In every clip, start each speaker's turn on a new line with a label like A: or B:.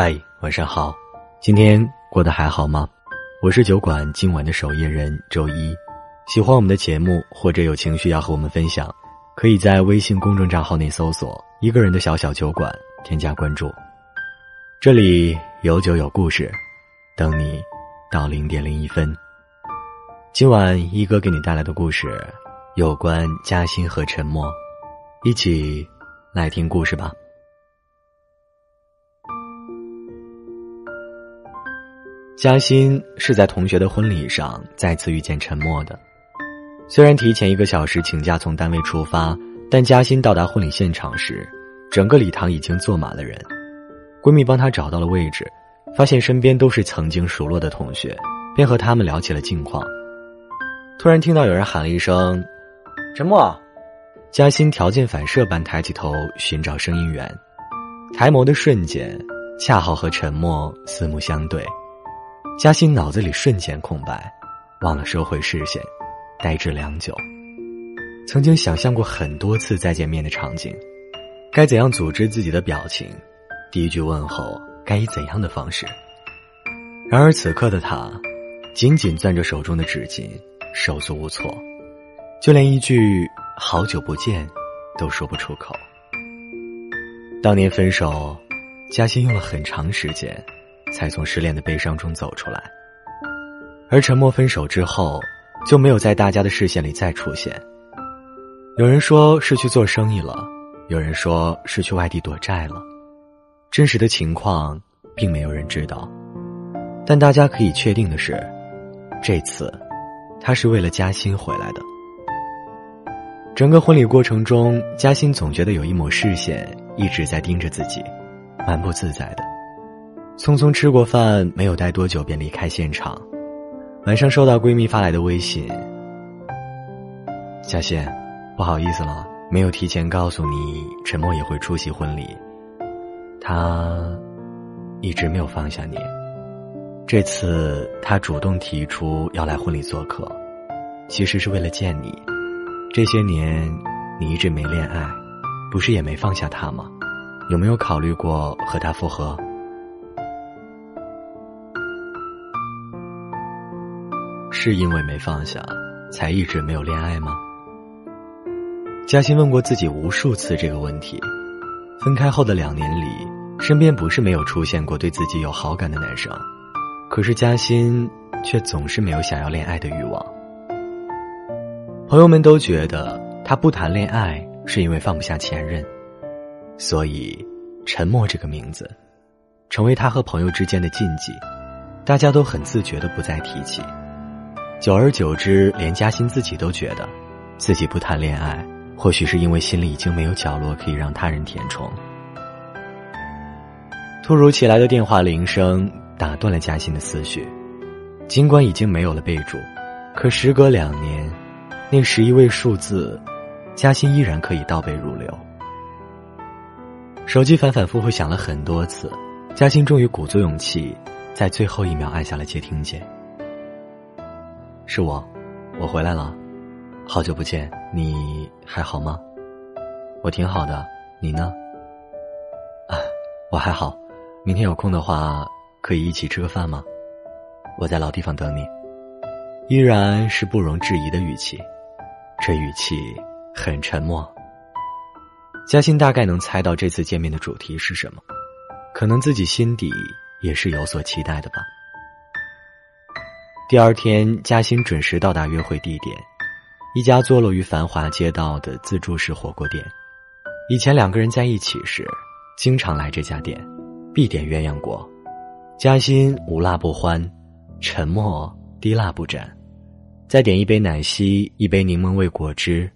A: 嗨，晚上好，今天过得还好吗？我是酒馆今晚的守夜人周一。喜欢我们的节目或者有情绪要和我们分享，可以在微信公众账号内搜索“一个人的小小酒馆”，添加关注。这里有酒有故事，等你到零点零一分。今晚一哥给你带来的故事，有关嘉欣和沉默，一起来听故事吧。嘉欣是在同学的婚礼上再次遇见沉默的。虽然提前一个小时请假从单位出发，但嘉欣到达婚礼现场时，整个礼堂已经坐满了人。闺蜜帮她找到了位置，发现身边都是曾经熟络的同学，便和他们聊起了近况。突然听到有人喊了一声：“沉默！”嘉欣条件反射般抬起头寻找声音源，抬眸的瞬间，恰好和沉默四目相对。嘉欣脑子里瞬间空白，忘了收回视线，呆滞良久。曾经想象过很多次再见面的场景，该怎样组织自己的表情，第一句问候该以怎样的方式。然而此刻的他，紧紧攥着手中的纸巾，手足无措，就连一句“好久不见”都说不出口。当年分手，嘉欣用了很长时间。才从失恋的悲伤中走出来，而沉默分手之后，就没有在大家的视线里再出现。有人说是去做生意了，有人说是去外地躲债了，真实的情况并没有人知道。但大家可以确定的是，这次，他是为了嘉欣回来的。整个婚礼过程中，嘉欣总觉得有一抹视线一直在盯着自己，蛮不自在的。匆匆吃过饭，没有待多久便离开现场。晚上收到闺蜜发来的微信：“嘉欣，不好意思了，没有提前告诉你，沉默也会出席婚礼。他一直没有放下你。这次他主动提出要来婚礼做客，其实是为了见你。这些年你一直没恋爱，不是也没放下他吗？有没有考虑过和他复合？”是因为没放下，才一直没有恋爱吗？嘉欣问过自己无数次这个问题。分开后的两年里，身边不是没有出现过对自己有好感的男生，可是嘉欣却总是没有想要恋爱的欲望。朋友们都觉得他不谈恋爱是因为放不下前任，所以“沉默”这个名字，成为他和朋友之间的禁忌，大家都很自觉的不再提起。久而久之，连嘉欣自己都觉得，自己不谈恋爱，或许是因为心里已经没有角落可以让他人填充。突如其来的电话铃声打断了嘉欣的思绪，尽管已经没有了备注，可时隔两年，那十一位数字，嘉欣依然可以倒背如流。手机反反复复响了很多次，嘉欣终于鼓足勇气，在最后一秒按下了接听键。是我，我回来了，好久不见，你还好吗？我挺好的，你呢？啊，我还好，明天有空的话可以一起吃个饭吗？我在老地方等你，依然是不容置疑的语气，这语气很沉默。嘉欣大概能猜到这次见面的主题是什么，可能自己心底也是有所期待的吧。第二天，嘉欣准时到达约会地点，一家坐落于繁华街道的自助式火锅店。以前两个人在一起时，经常来这家店，必点鸳鸯锅。嘉欣无辣不欢，沉默低辣不沾。再点一杯奶昔，一杯柠檬味果汁。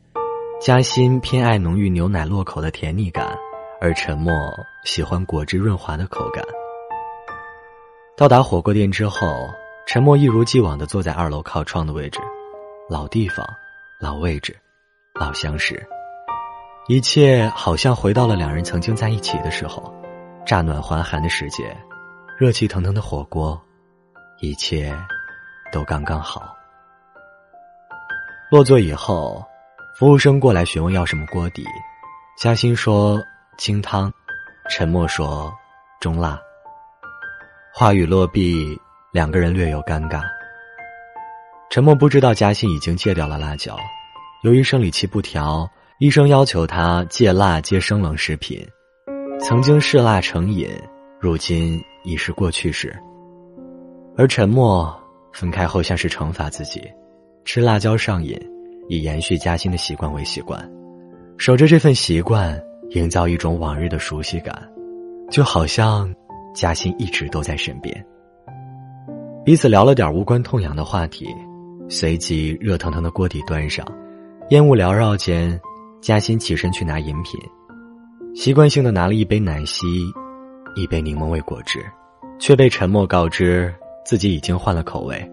A: 嘉欣偏爱浓郁牛奶落口的甜腻感，而沉默喜欢果汁润滑的口感。到达火锅店之后。沉默一如既往的坐在二楼靠窗的位置，老地方，老位置，老相识，一切好像回到了两人曾经在一起的时候，乍暖还寒的世界，热气腾腾的火锅，一切都刚刚好。落座以后，服务生过来询问要什么锅底，嘉欣说清汤，沉默说中辣，话语落毕，两个人略有尴尬。陈默不知道嘉欣已经戒掉了辣椒，由于生理期不调，医生要求他戒辣戒生冷食品。曾经嗜辣成瘾，如今已是过去式。而陈默分开后，像是惩罚自己，吃辣椒上瘾，以延续嘉欣的习惯为习惯，守着这份习惯，营造一种往日的熟悉感，就好像嘉欣一直都在身边。彼此聊了点无关痛痒的话题，随即热腾腾的锅底端上，烟雾缭绕间，嘉欣起身去拿饮品。习惯性的拿了一杯奶昔，一杯柠檬味果汁，却被陈默告知自己已经换了口味，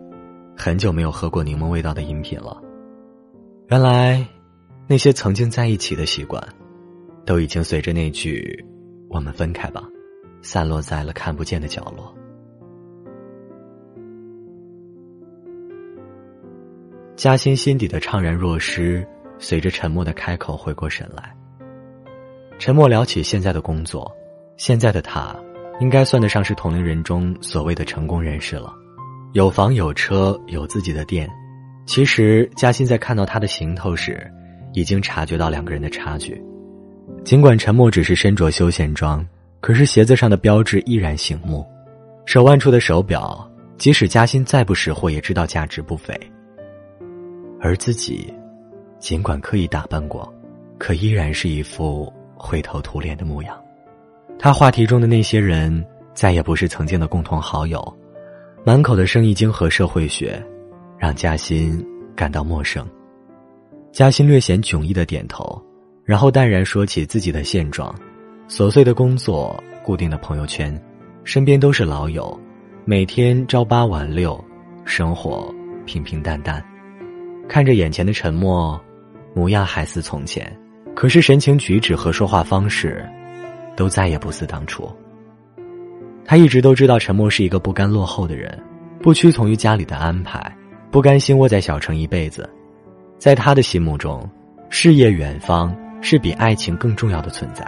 A: 很久没有喝过柠檬味道的饮品了。原来，那些曾经在一起的习惯，都已经随着那句“我们分开吧”，散落在了看不见的角落。嘉欣心底的怅然若失，随着沉默的开口回过神来。沉默聊起现在的工作，现在的他，应该算得上是同龄人中所谓的成功人士了，有房有车有自己的店。其实嘉欣在看到他的行头时，已经察觉到两个人的差距。尽管沉默只是身着休闲装，可是鞋子上的标志依然醒目，手腕处的手表，即使嘉欣再不识货，也知道价值不菲。而自己，尽管刻意打扮过，可依然是一副。灰头土脸的模样，他话题中的那些人再也不是曾经的共同好友，满口的生意经和社会学，让嘉欣感到陌生。嘉欣略显迥异的点头，然后淡然说起自己的现状：琐碎的工作，固定的朋友圈，身边都是老友，每天朝八晚六，生活平平淡淡。看着眼前的沉默，模样还似从前。可是神情举止和说话方式，都再也不似当初。他一直都知道沉默是一个不甘落后的人，不屈从于家里的安排，不甘心窝在小城一辈子。在他的心目中，事业远方是比爱情更重要的存在。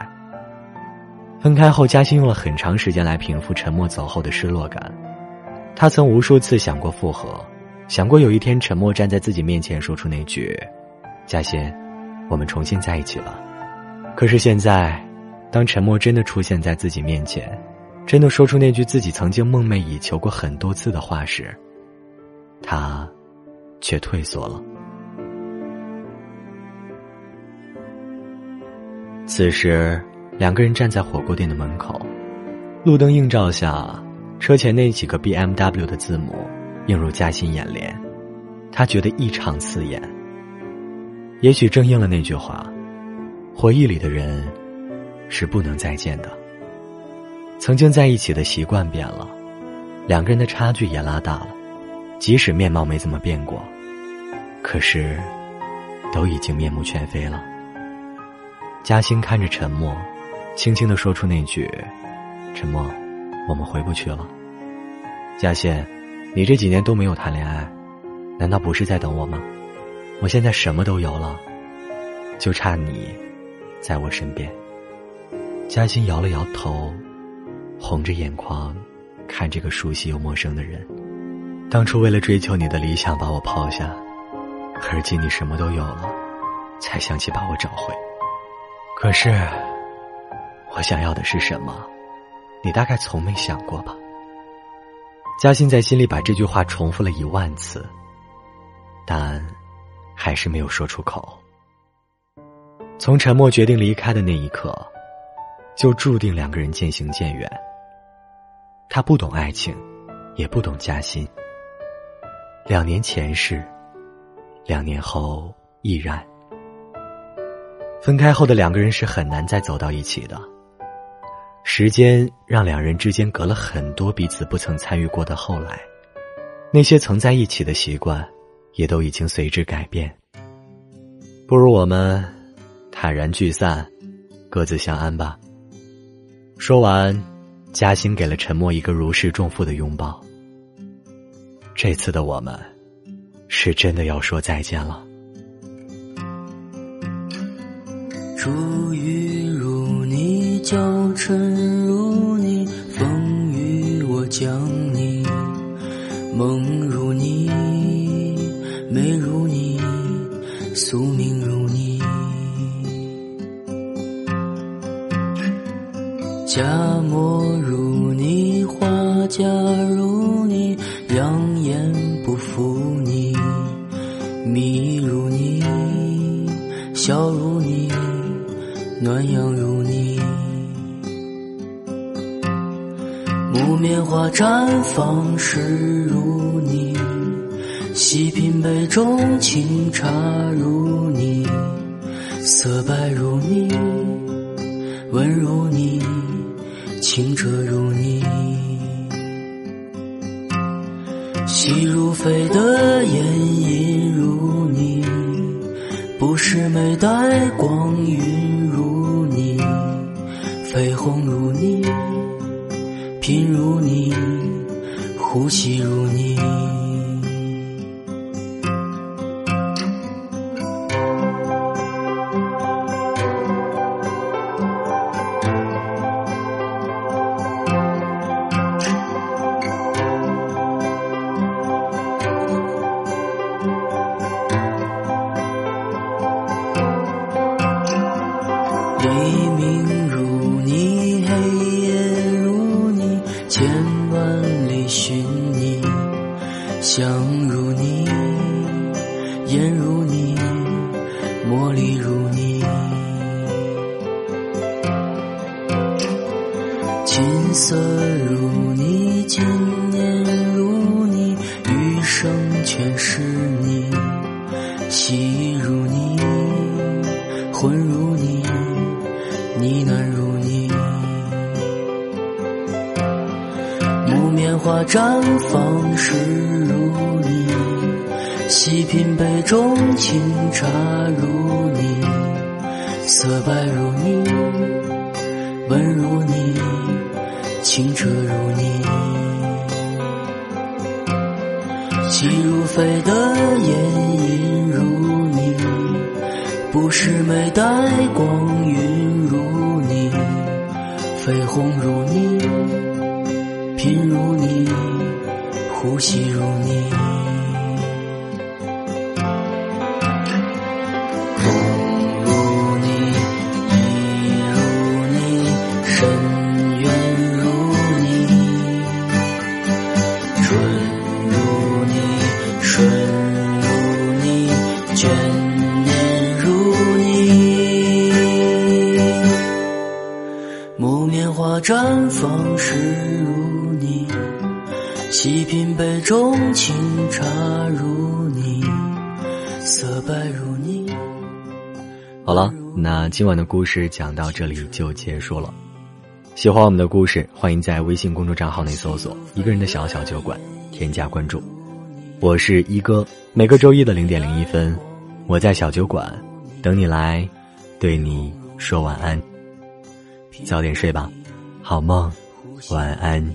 A: 分开后，嘉欣用了很长时间来平复沉默走后的失落感。他曾无数次想过复合，想过有一天陈默站在自己面前说出那句：“嘉欣。”我们重新在一起了，可是现在，当沉默真的出现在自己面前，真的说出那句自己曾经梦寐以求过很多次的话时，他却退缩了。此时，两个人站在火锅店的门口，路灯映照下，车前那几个 B M W 的字母映入嘉欣眼帘，他觉得异常刺眼。也许正应了那句话：“回忆里的人，是不能再见的。曾经在一起的习惯变了，两个人的差距也拉大了。即使面貌没怎么变过，可是，都已经面目全非了。”嘉欣看着沉默，轻轻的说出那句：“沉默，我们回不去了。”嘉欣，你这几年都没有谈恋爱，难道不是在等我吗？我现在什么都有了，就差你，在我身边。嘉欣摇了摇头，红着眼眶，看这个熟悉又陌生的人。当初为了追求你的理想把我抛下，而今你什么都有了，才想起把我找回。可是，我想要的是什么？你大概从没想过吧？嘉欣在心里把这句话重复了一万次，但。还是没有说出口。从沉默决定离开的那一刻，就注定两个人渐行渐远。他不懂爱情，也不懂嘉欣。两年前是，两年后亦然。分开后的两个人是很难再走到一起的。时间让两人之间隔了很多彼此不曾参与过的后来，那些曾在一起的习惯。也都已经随之改变。不如我们坦然聚散，各自相安吧。说完，嘉欣给了沉默一个如释重负的拥抱。这次的我们，是真的要说再见了。
B: 珠玉如你，娇嗔如你，风雨我将你，梦如你，美如你，宿命如你。家墨如你，画家如你，养眼不负你，迷如你，笑如你，暖阳如棉花绽放时如你，细品杯中清茶如你，色白如你，温如你。清澈如你，细如飞的烟影如你，不是美带光晕呼吸如你。黎明如你，黑夜如你，千万里寻你，香如你，烟如你，茉莉如你，琴瑟如你，千年如你，余生全是你，喜如你，魂如你。呢喃如烟，花绽放时如你，细品杯中清茶如你，色白如你，温如你，清澈如你，细如飞的烟影如你，不是美带光晕如你。绯红如你，品如你记，如品杯中清茶如你，色白如你。
A: 好了，那今晚的故事讲到这里就结束了。喜欢我们的故事，欢迎在微信公众账号内搜索“一个人的小小酒馆”，添加关注。我是一哥，每个周一的零点零一分，我在小酒馆等你来，对你说晚安，早点睡吧。好梦，晚安。